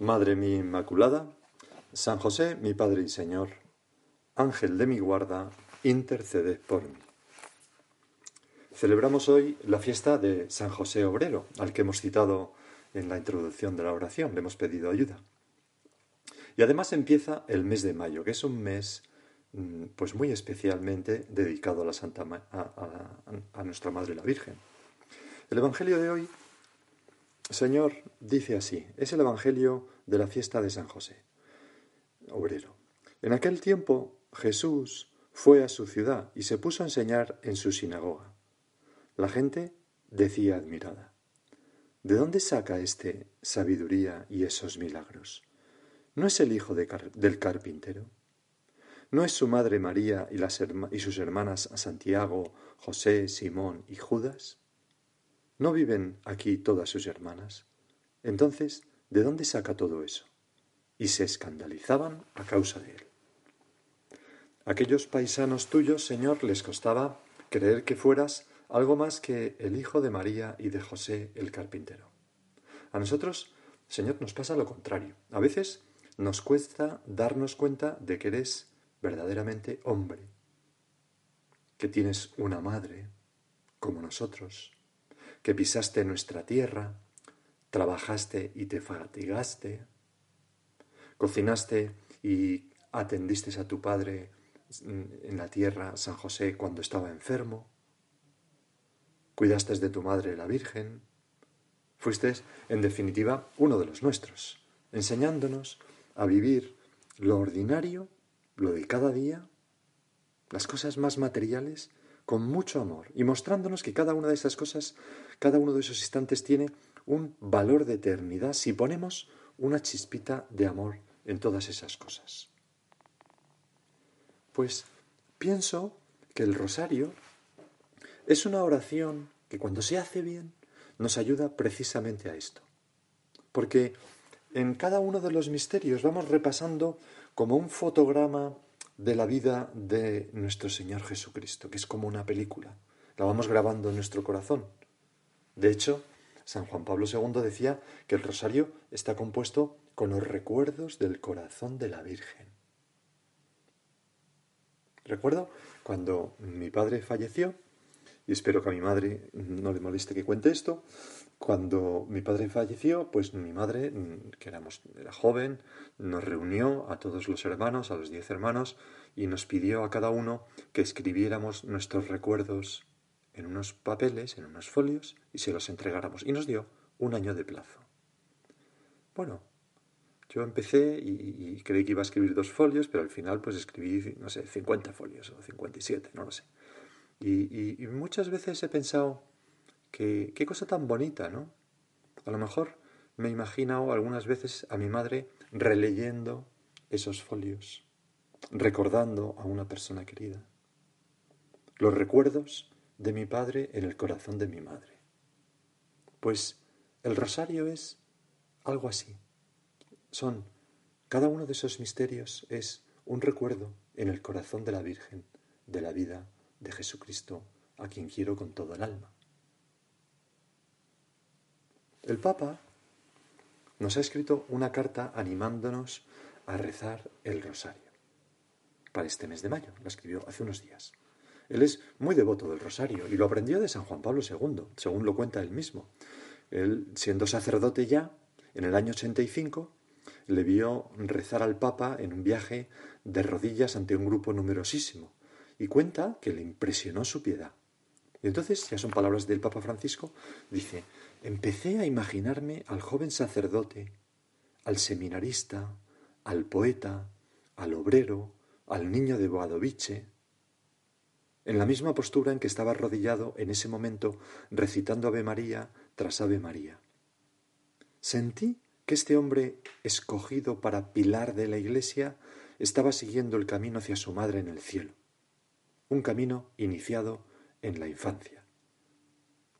Madre mía Inmaculada, San José, mi Padre y Señor, Ángel de mi guarda, intercede por mí. Celebramos hoy la fiesta de San José Obrero, al que hemos citado en la introducción de la oración, le hemos pedido ayuda. Y además empieza el mes de mayo, que es un mes mm, pues muy especialmente dedicado a, la Santa, a nuestra Madre la Virgen. El Evangelio de hoy Señor dice así, es el Evangelio de la fiesta de San José, obrero. En aquel tiempo Jesús fue a su ciudad y se puso a enseñar en su sinagoga. La gente decía admirada, ¿de dónde saca éste sabiduría y esos milagros? ¿No es el hijo del carpintero? ¿No es su madre María y, y sus hermanas Santiago, José, Simón y Judas? ¿No viven aquí todas sus hermanas? Entonces, ¿de dónde saca todo eso? Y se escandalizaban a causa de él. Aquellos paisanos tuyos, Señor, les costaba creer que fueras algo más que el hijo de María y de José el carpintero. A nosotros, Señor, nos pasa lo contrario. A veces nos cuesta darnos cuenta de que eres verdaderamente hombre, que tienes una madre como nosotros, que pisaste nuestra tierra, trabajaste y te fatigaste, cocinaste y atendiste a tu padre en la tierra, San José, cuando estaba enfermo, cuidaste de tu madre la Virgen, fuiste, en definitiva, uno de los nuestros, enseñándonos a vivir lo ordinario, lo de cada día, las cosas más materiales, con mucho amor y mostrándonos que cada una de esas cosas, cada uno de esos instantes tiene un valor de eternidad si ponemos una chispita de amor en todas esas cosas. Pues pienso que el rosario es una oración que cuando se hace bien nos ayuda precisamente a esto. Porque en cada uno de los misterios vamos repasando como un fotograma de la vida de nuestro Señor Jesucristo, que es como una película. La vamos grabando en nuestro corazón. De hecho, San Juan Pablo II decía que el rosario está compuesto con los recuerdos del corazón de la Virgen. Recuerdo cuando mi padre falleció, y espero que a mi madre no le moleste que cuente esto, cuando mi padre falleció, pues mi madre, que éramos, era joven, nos reunió a todos los hermanos, a los diez hermanos, y nos pidió a cada uno que escribiéramos nuestros recuerdos en unos papeles, en unos folios, y se los entregáramos. Y nos dio un año de plazo. Bueno, yo empecé y, creí que iba a escribir dos folios, pero al final pues escribí, no sé, 50 folios o 57, no lo sé. y muchas veces he pensado, Qué, cosa tan bonita, ¿no? A lo mejor me he imaginado algunas veces a mi madre releyendo esos folios, recordando a una persona querida. Los recuerdos de mi padre en el corazón de mi madre. Pues el rosario es algo así. Son, cada uno de esos misterios es un recuerdo en el corazón de la Virgen, de la vida de Jesucristo, a quien quiero con todo el alma. El Papa nos ha escrito una carta animándonos a rezar el rosario para este mes de mayo. La escribió hace unos días. Él es muy devoto del rosario y lo aprendió de San Juan Pablo II, según lo cuenta él mismo. Él, siendo sacerdote ya, en el año 85, le vio rezar al Papa en un viaje de rodillas ante un grupo numerosísimo y cuenta que le impresionó su piedad. Y entonces, ya son palabras del Papa Francisco, dice, empecé a imaginarme al joven sacerdote, al seminarista, al poeta, al obrero, al niño de Boadovice, en la misma postura en que estaba arrodillado en ese momento recitando Ave María tras Ave María. Sentí que este hombre escogido para pilar de la Iglesia estaba siguiendo el camino hacia su madre en el cielo, un camino iniciado en la infancia.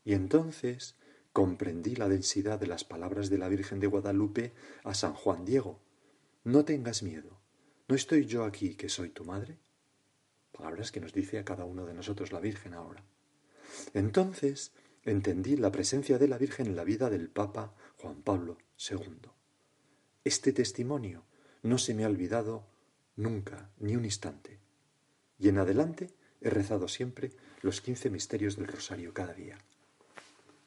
Y entonces comprendí la densidad de las palabras de la Virgen de Guadalupe a San Juan Diego. No tengas miedo, ¿no estoy yo aquí que soy tu madre? Palabras que nos dice a cada uno de nosotros la Virgen ahora. Entonces entendí la presencia de la Virgen en la vida del Papa Juan Pablo II. Este testimonio no se me ha olvidado nunca, ni un instante. Y en adelante he rezado siempre los quince misterios del rosario cada día.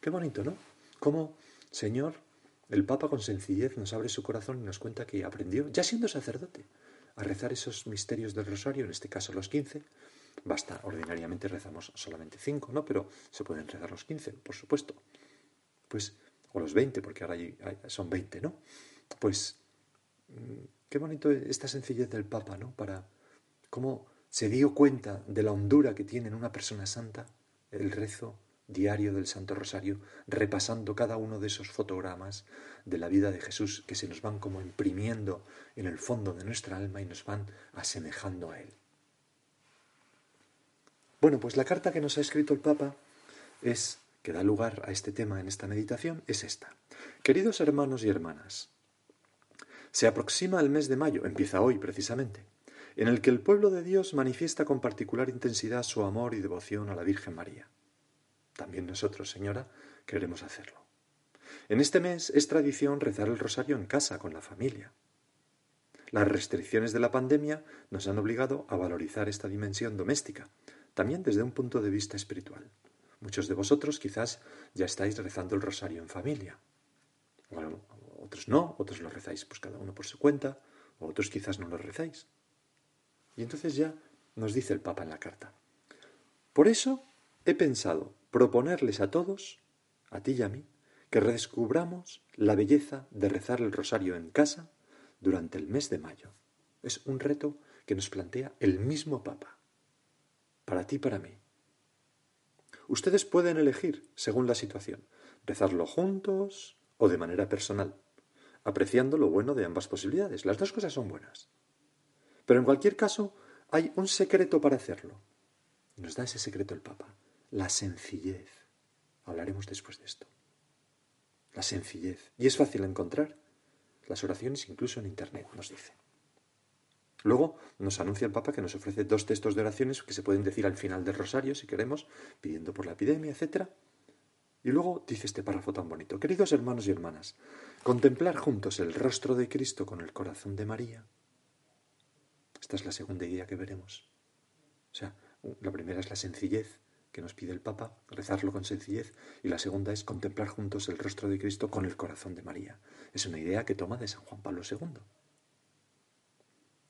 Qué bonito, ¿no? Cómo, Señor, el Papa con sencillez nos abre su corazón y nos cuenta que aprendió, ya siendo sacerdote, a rezar esos misterios del rosario, en este caso los quince. Basta, ordinariamente rezamos solamente cinco, ¿no? Pero se pueden rezar los quince, por supuesto. Pues, o los veinte, porque ahora son veinte, ¿no? Pues, mm, qué bonito esta sencillez del Papa, ¿no? Para cómo se dio cuenta de la hondura que tiene en una persona santa el rezo diario del Santo Rosario, repasando cada uno de esos fotogramas de la vida de Jesús que se nos van como imprimiendo en el fondo de nuestra alma y nos van asemejando a Él. Bueno, pues la carta que nos ha escrito el Papa es, que da lugar a este tema en esta meditación, es esta. Queridos hermanos y hermanas, se aproxima el mes de mayo, empieza hoy precisamente, en el que el pueblo de Dios manifiesta con particular intensidad su amor y devoción a la Virgen María. También nosotros, Señora, queremos hacerlo. En este mes es tradición rezar el rosario en casa, con la familia. Las restricciones de la pandemia nos han obligado a valorizar esta dimensión doméstica, también desde un punto de vista espiritual. Muchos de vosotros quizás ya estáis rezando el rosario en familia. Bueno, otros no, otros lo rezáis pues cada uno por su cuenta, o otros quizás no lo rezáis. Y entonces ya nos dice el Papa en la carta. Por eso he pensado proponerles a todos, a ti y a mí, que redescubramos la belleza de rezar el rosario en casa durante el mes de mayo. Es un reto que nos plantea el mismo Papa, para ti y para mí. Ustedes pueden elegir, según la situación, rezarlo juntos o de manera personal, apreciando lo bueno de ambas posibilidades. Las dos cosas son buenas. Pero en cualquier caso, hay un secreto para hacerlo. Nos da ese secreto el Papa la sencillez. Hablaremos después de esto. La sencillez. Y es fácil encontrar las oraciones incluso en Internet, nos dice. Luego nos anuncia el Papa que nos ofrece dos textos de oraciones que se pueden decir al final del rosario, si queremos, pidiendo por la epidemia, etc. Y luego dice este párrafo tan bonito. Queridos hermanos y hermanas, contemplar juntos el rostro de Cristo con el corazón de María. Esta es la segunda idea que veremos. O sea, la primera es la sencillez, que nos pide el Papa, rezarlo con sencillez, y la segunda es contemplar juntos el rostro de Cristo con el corazón de María. Es una idea que toma de San Juan Pablo II.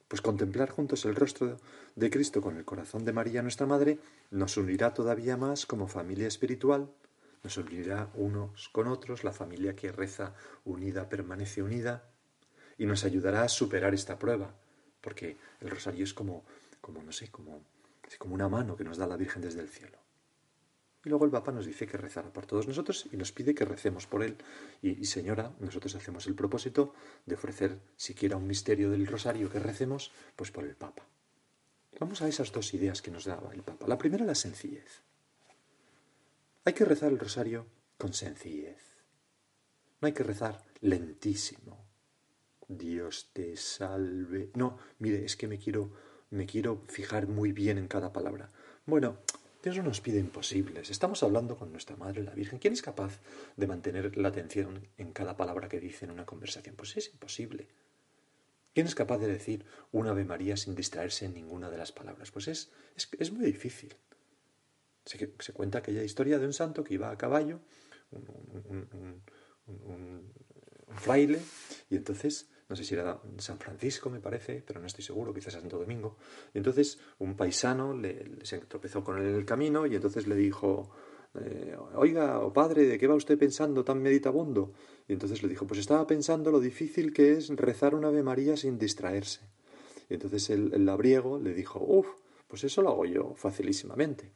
Pues contemplar juntos el rostro de Cristo con el corazón de María, nuestra Madre, nos unirá todavía más como familia espiritual, nos unirá unos con otros, la familia que reza unida permanece unida, y nos ayudará a superar esta prueba, porque el rosario es como, como no sé, como, como una mano que nos da la Virgen desde el cielo. Y luego el Papa nos dice que rezara por todos nosotros y nos pide que recemos por él. Y, señora, nosotros hacemos el propósito de ofrecer siquiera un misterio del rosario que recemos, pues por el Papa. Vamos a esas dos ideas que nos daba el Papa. La primera, la sencillez. Hay que rezar el rosario con sencillez. No hay que rezar lentísimo. Dios te salve. No, mire, es que me quiero, me quiero fijar muy bien en cada palabra. Bueno, Dios no nos pide imposibles. Estamos hablando con nuestra Madre, la Virgen. ¿Quién es capaz de mantener la atención en cada palabra que dice en una conversación? Pues es imposible. ¿Quién es capaz de decir un Ave María sin distraerse en ninguna de las palabras? Pues es, es, muy difícil. Se, se, cuenta aquella historia de un santo que iba a caballo, un fraile, y entonces no sé si era San Francisco, me parece, pero no estoy seguro, quizás Santo Domingo. Entonces un paisano le, se tropezó con él en el camino y entonces le dijo, eh, oiga, oh padre, ¿de qué va usted pensando tan meditabundo? Y entonces le dijo, pues estaba pensando lo difícil que es rezar una Ave María sin distraerse. Y entonces el, labriego le dijo, uff, pues eso lo hago yo facilísimamente.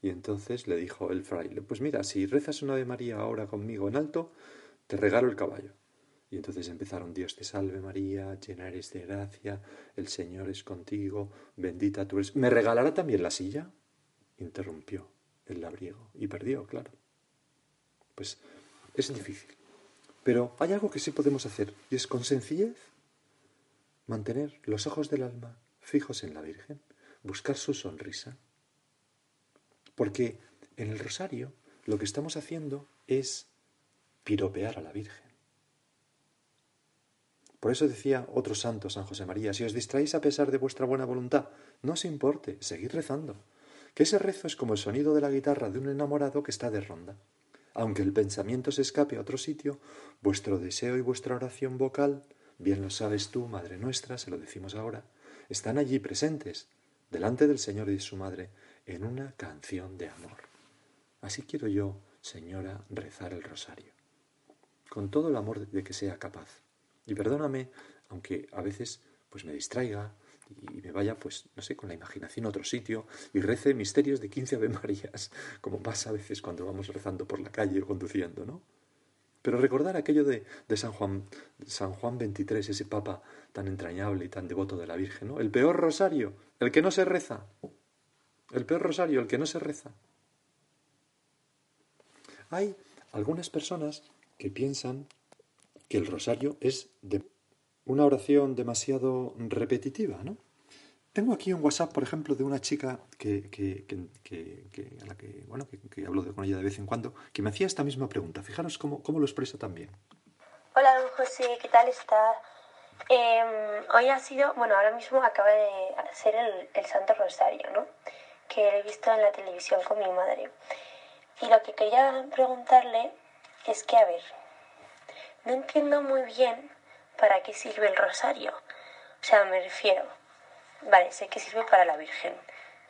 Y entonces le dijo el fraile, pues mira, si rezas una Ave María ahora conmigo en alto, te regalo el caballo. Y entonces empezaron, Dios te salve María, llena eres de gracia, el Señor es contigo, bendita tú eres. ¿Me regalará también la silla? Interrumpió el labriego y perdió, claro. Pues es difícil. Pero hay algo que sí podemos hacer y es con sencillez mantener los ojos del alma fijos en la Virgen, buscar su sonrisa. Porque en el rosario lo que estamos haciendo es piropear a la Virgen. Por eso decía otro santo, San José María, si os distraéis a pesar de vuestra buena voluntad, no os importe, seguid rezando, que ese rezo es como el sonido de la guitarra de un enamorado que está de ronda. Aunque el pensamiento se escape a otro sitio, vuestro deseo y vuestra oración vocal, bien lo sabes tú, Madre nuestra, se lo decimos ahora, están allí presentes, delante del Señor y de su Madre, en una canción de amor. Así quiero yo, Señora, rezar el rosario, con todo el amor de que sea capaz. Y perdóname, aunque a veces pues me distraiga y me vaya, pues, no sé, con la imaginación a otro sitio y rece misterios de quince Ave Marías, como pasa a veces cuando vamos rezando por la calle o conduciendo, ¿no? Pero recordar aquello de, de San, Juan, San Juan 23, ese papa tan entrañable y tan devoto de la Virgen, ¿no? El peor rosario, el que no se reza. El peor rosario, el que no se reza. Hay algunas personas que piensan que el rosario es de una oración demasiado repetitiva, ¿no? Tengo aquí un WhatsApp, por ejemplo, de una chica que, a la que, bueno, que, hablo con ella de vez en cuando, que me hacía esta misma pregunta. Fijaros cómo, cómo lo expresa también. Hola, don José, ¿qué tal está? Em, hoy ha sido, bueno, ahora mismo acaba de ser el, Santo Rosario, ¿no? Que he visto en la televisión con mi madre. Y lo que quería preguntarle es que, a ver, no entiendo muy bien para qué sirve el rosario. O sea, me refiero, vale, sé que sirve para la Virgen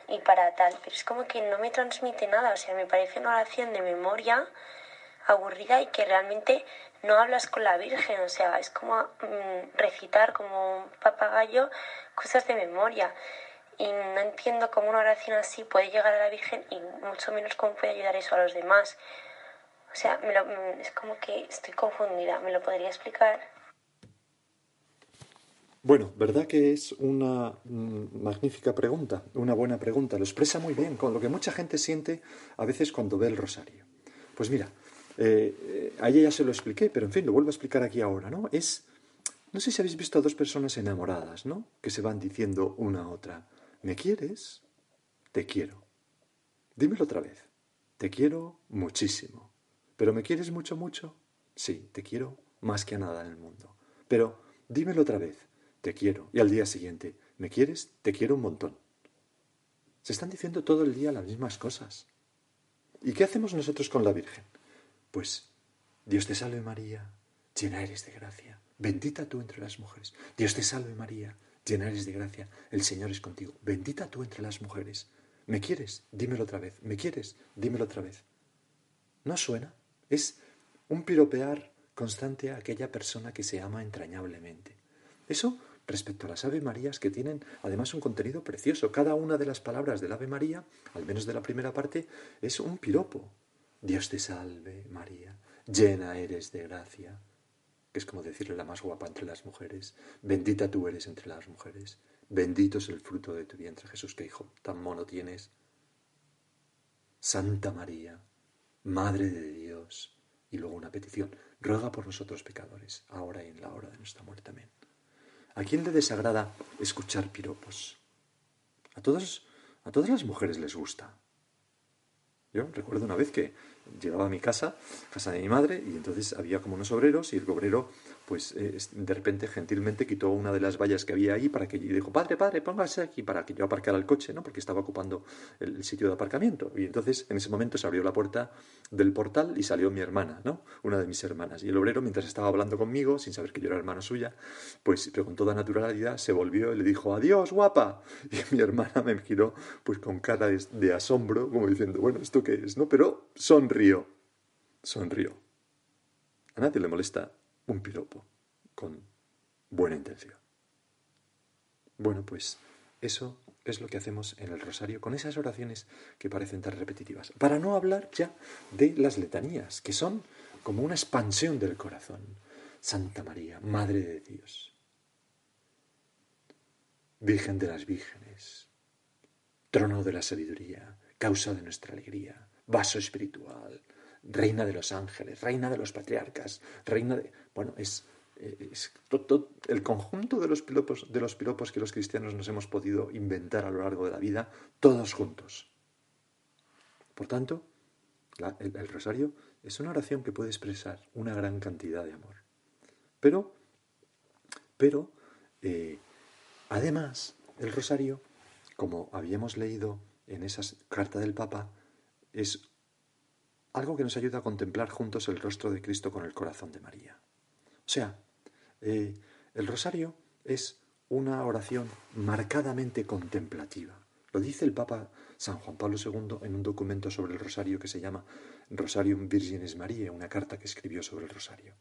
y para tal, pero es como que no me transmite nada. O sea, me parece una oración de memoria aburrida y que realmente no hablas con la Virgen. O sea, es como mm, recitar como un papagayo cosas de memoria. Y no entiendo cómo una oración así puede llegar a la Virgen y mucho menos cómo puede ayudar eso a los demás. O sea, mm, es como que estoy confundida. ¿Me lo podría explicar? Bueno, ¿verdad que es una mm, magnífica pregunta? Una buena pregunta. Lo expresa muy bien, con lo que mucha gente siente a veces cuando ve el rosario. Pues mira, eh, eh, a ella ya se lo expliqué, pero en fin, lo vuelvo a explicar aquí ahora, ¿no? Es, no sé si habéis visto a dos personas enamoradas, ¿no? Que se van diciendo una a otra, ¿me quieres? Te quiero. Dímelo otra vez. Te quiero muchísimo. ¿Pero me quieres mucho, mucho? Sí, te quiero más que a nada en el mundo. Pero dímelo otra vez, te quiero. Y al día siguiente, ¿me quieres? Te quiero un montón. Se están diciendo todo el día las mismas cosas. ¿Y qué hacemos nosotros con la Virgen? Pues, Dios te salve María, llena eres de gracia, bendita tú entre las mujeres. Dios te salve María, llena eres de gracia, el Señor es contigo, bendita tú entre las mujeres. ¿Me quieres? Dímelo otra vez. ¿Me quieres? Dímelo otra vez. ¿No suena? Es un piropear constante a aquella persona que se ama entrañablemente. Eso respecto a las Ave Marías que tienen además un contenido precioso. Cada una de las palabras del Ave María, al menos de la primera parte, es un piropo. Dios te salve, María, llena eres de gracia, que es como decirle la más guapa entre las mujeres, bendita tú eres entre las mujeres, bendito es el fruto de tu vientre, Jesús, que hijo tan mono tienes. Santa María, Madre de Dios. Y luego una petición, ruega por nosotros pecadores, ahora y en la hora de nuestra muerte. Amén. ¿A quién le desagrada escuchar piropos? A a todas las mujeres les gusta. Yo recuerdo una vez que llegaba a mi casa, casa de mi madre, y entonces había como unos obreros y el obrero pues de repente gentilmente quitó una de las vallas que había ahí para que y dijo, padre, padre, póngase aquí para que yo aparcara el coche, ¿no? Porque estaba ocupando el, sitio de aparcamiento. Y entonces en ese momento se abrió la puerta del portal y salió mi hermana, ¿no? Una de mis hermanas. Y el obrero, mientras estaba hablando conmigo, sin saber que yo era hermana suya, pues pero con toda naturalidad se volvió y le dijo, adiós, guapa. Y mi hermana me giró pues con cara de, de asombro, como diciendo, bueno, ¿esto qué es? ¿No? Pero sonrió, sonrió. A nadie le molesta un piropo con buena intención. Bueno, pues eso es lo que hacemos en el rosario con esas oraciones que parecen tan repetitivas. Para no hablar ya de las letanías, que son como una expansión del corazón. Santa María, Madre de Dios, Virgen de las Vírgenes, trono de la sabiduría, causa de nuestra alegría, vaso espiritual, reina de los ángeles, reina de los patriarcas, reina de... Bueno, es, todo, el conjunto de los, piropos, de los piropos que los cristianos nos hemos podido inventar a lo largo de la vida, todos juntos. Por tanto, el rosario es una oración que puede expresar una gran cantidad de amor. Pero, pero, eh, además, el rosario, como habíamos leído en esa carta del Papa, es algo que nos ayuda a contemplar juntos el rostro de Cristo con el corazón de María. O sea, eh, el rosario es una oración marcadamente contemplativa. Lo dice el Papa San Juan Pablo II en un documento sobre el rosario que se llama Rosarium Virginis Mariae, una carta que escribió sobre el rosario,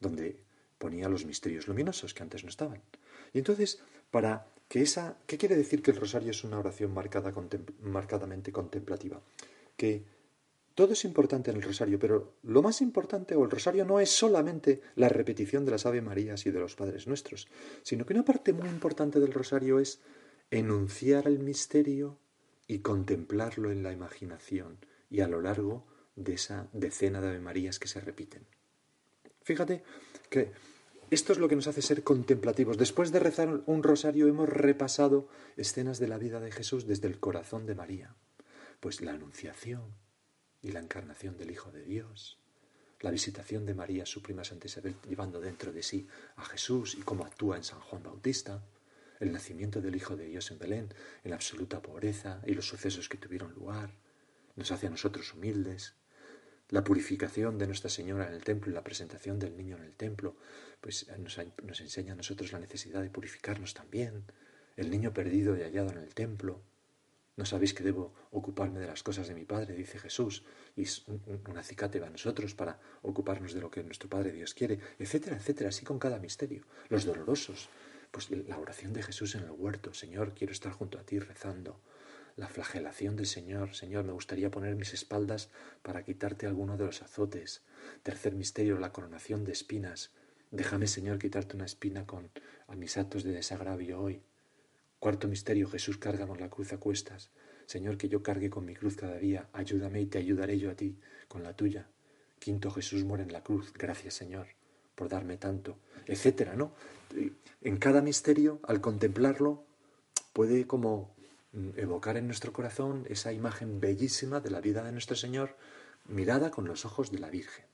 donde ponía los misterios luminosos que antes no estaban. Y entonces, para que esa... ¿Qué quiere decir que el rosario es una oración marcada, marcadamente contemplativa? Que todo es importante en el rosario, pero lo más importante o el rosario no es solamente la repetición de las Ave Marías y de los Padres Nuestros, sino que una parte muy importante del rosario es enunciar el misterio y contemplarlo en la imaginación y a lo largo de esa decena de Ave Marías que se repiten. Fíjate que esto es lo que nos hace ser contemplativos. Después de rezar un rosario hemos repasado escenas de la vida de Jesús desde el corazón de María. Pues la anunciación y la encarnación del Hijo de Dios, la visitación de María, su prima Santa Isabel, llevando dentro de sí a Jesús y cómo actúa en San Juan Bautista, el nacimiento del Hijo de Dios en Belén, en la absoluta pobreza y los sucesos que tuvieron lugar, nos hace a nosotros humildes, la purificación de Nuestra Señora en el templo y la presentación del niño en el templo, pues eh, nos, nos, enseña a nosotros la necesidad de purificarnos también. El niño perdido y hallado en el templo. No sabéis que debo ocuparme de las cosas de mi Padre, dice Jesús, y un, acicate a nosotros para ocuparnos de lo que nuestro Padre Dios quiere, etcétera, etcétera, así con cada misterio. Los dolorosos, pues la oración de Jesús en el huerto, Señor, quiero estar junto a ti rezando la flagelación del Señor. Señor, me gustaría poner mis espaldas para quitarte alguno de los azotes. Tercer misterio, la coronación de espinas. Déjame, Señor, quitarte una espina con a mis actos de desagravio hoy. Cuarto misterio, Jesús carga con la cruz a cuestas. Señor, que yo cargue con mi cruz cada día. Ayúdame y te ayudaré yo a ti con la tuya. Quinto, Jesús muere en la cruz. Gracias, Señor, por darme tanto. Etcétera, ¿no? En cada misterio, al contemplarlo, puede como Mm, evocar en nuestro corazón esa imagen bellísima de la vida de nuestro Señor mirada con los ojos de la Virgen.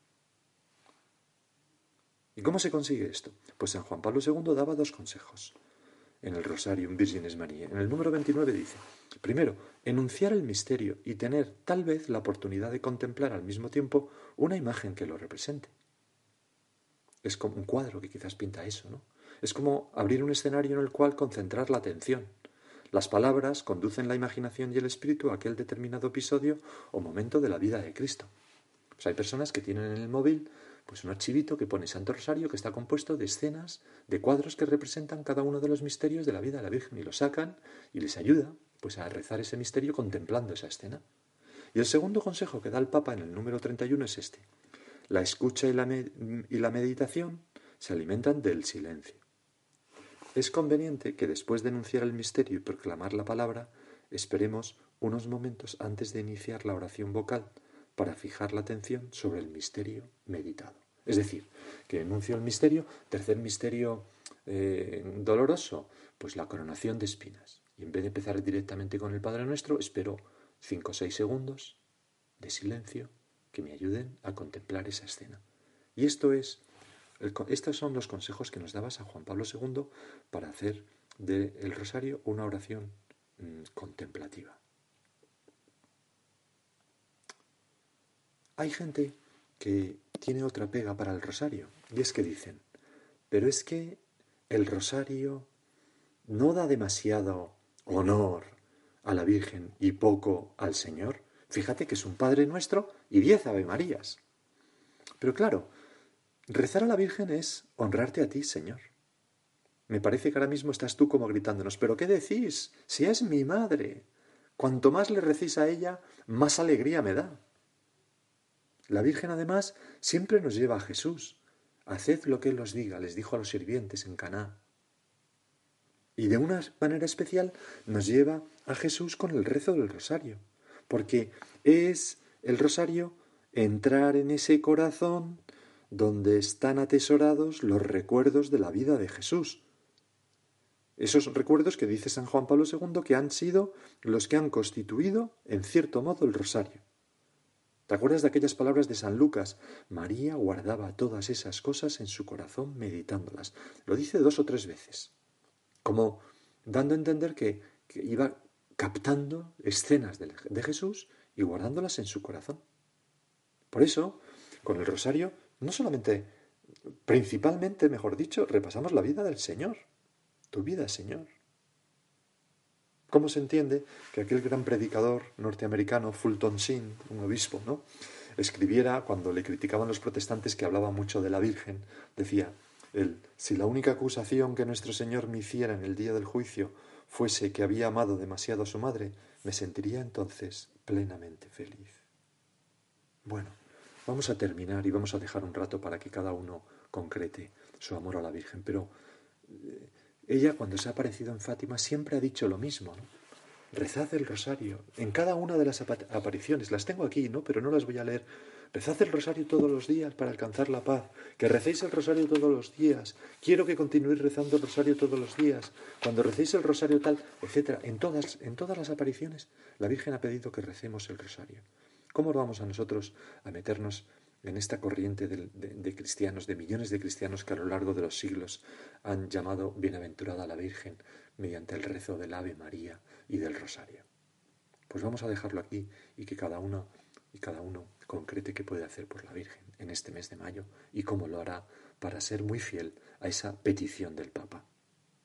¿Y cómo se consigue esto? Pues San Juan Pablo II daba dos consejos en el Rosarium Virgenes María. En el número 29 dice, primero, enunciar el misterio y tener tal vez la oportunidad de contemplar al mismo tiempo una imagen que lo represente. Es como un cuadro que quizás pinta eso, ¿no? Es como abrir un escenario en el cual concentrar la atención las palabras conducen la imaginación y el espíritu a aquel determinado episodio o momento de la vida de Cristo. Pues hay personas que tienen en el móvil pues un archivito que pone Santo Rosario que está compuesto de escenas, de cuadros que representan cada uno de los misterios de la vida de la Virgen y lo sacan y les ayuda pues a rezar ese misterio contemplando esa escena. Y el segundo consejo que da el Papa en el número 31 es este. La escucha y la, y la meditación se alimentan del silencio. Es conveniente que después de enunciar el misterio y proclamar la palabra, esperemos unos momentos antes de iniciar la oración vocal para fijar la atención sobre el misterio meditado. Es decir, que enuncio el misterio, tercer misterio eh, doloroso, pues la coronación de espinas. Y en vez de empezar directamente con el Padre Nuestro, espero cinco o seis segundos de silencio que me ayuden a contemplar esa escena. Y esto es estos son los consejos que nos daba San Juan Pablo II para hacer del rosario una oración mm, contemplativa. Hay gente que tiene otra pega para el rosario y es que dicen, pero es que el rosario no da demasiado honor a la Virgen y poco al Señor. Fíjate que es un Padre nuestro y diez Ave Marías. Pero claro, Rezar a la Virgen es honrarte a ti, Señor. Me parece que ahora mismo estás tú como gritándonos, pero ¿qué decís? Si es mi madre. Cuanto más le recís a ella, más alegría me da. La Virgen además siempre nos lleva a Jesús, haced lo que Él os diga, les dijo a los sirvientes en Caná. Y de una manera especial nos lleva a Jesús con el rezo del rosario, porque es el rosario entrar en ese corazón donde están atesorados los recuerdos de la vida de Jesús. Esos recuerdos que dice San Juan Pablo II que han sido los que han constituido, en cierto modo, el rosario. ¿Te acuerdas de aquellas palabras de San Lucas? María guardaba todas esas cosas en su corazón meditándolas. Lo dice dos o tres veces como dando a entender que, iba captando escenas de, de Jesús y guardándolas en su corazón. Por eso, con el rosario, no solamente, principalmente, mejor dicho, repasamos la vida del Señor, tu vida, Señor. ¿Cómo se entiende que aquel gran predicador norteamericano, Fulton Sheen, un obispo, ¿no? escribiera cuando le criticaban los protestantes que hablaba mucho de la Virgen, decía, él, si la única acusación que nuestro Señor me hiciera en el día del juicio fuese que había amado demasiado a su madre, me sentiría entonces plenamente feliz. Bueno, vamos a terminar y vamos a dejar un rato para que cada uno concrete su amor a la Virgen, pero eh, ella cuando se ha aparecido en Fátima siempre ha dicho lo mismo. Rezad el rosario en cada una de las apariciones, las tengo aquí, ¿no? Pero no las voy a leer Rezad el rosario todos los días para alcanzar la paz. Que recéis el rosario todos los días. Quiero que continuéis rezando el rosario todos los días. Cuando recéis el rosario tal, etc. En todas, en todas las apariciones, la Virgen ha pedido que recemos el rosario. ¿Cómo vamos a nosotros a meternos en esta corriente de, cristianos, de millones de cristianos que a lo largo de los siglos han llamado bienaventurada a la Virgen mediante el rezo del Ave María y del Rosario. Pues vamos a dejarlo aquí y que cada uno y cada uno concrete qué puede hacer por la Virgen en este mes de mayo y cómo lo hará para ser muy fiel a esa petición del Papa.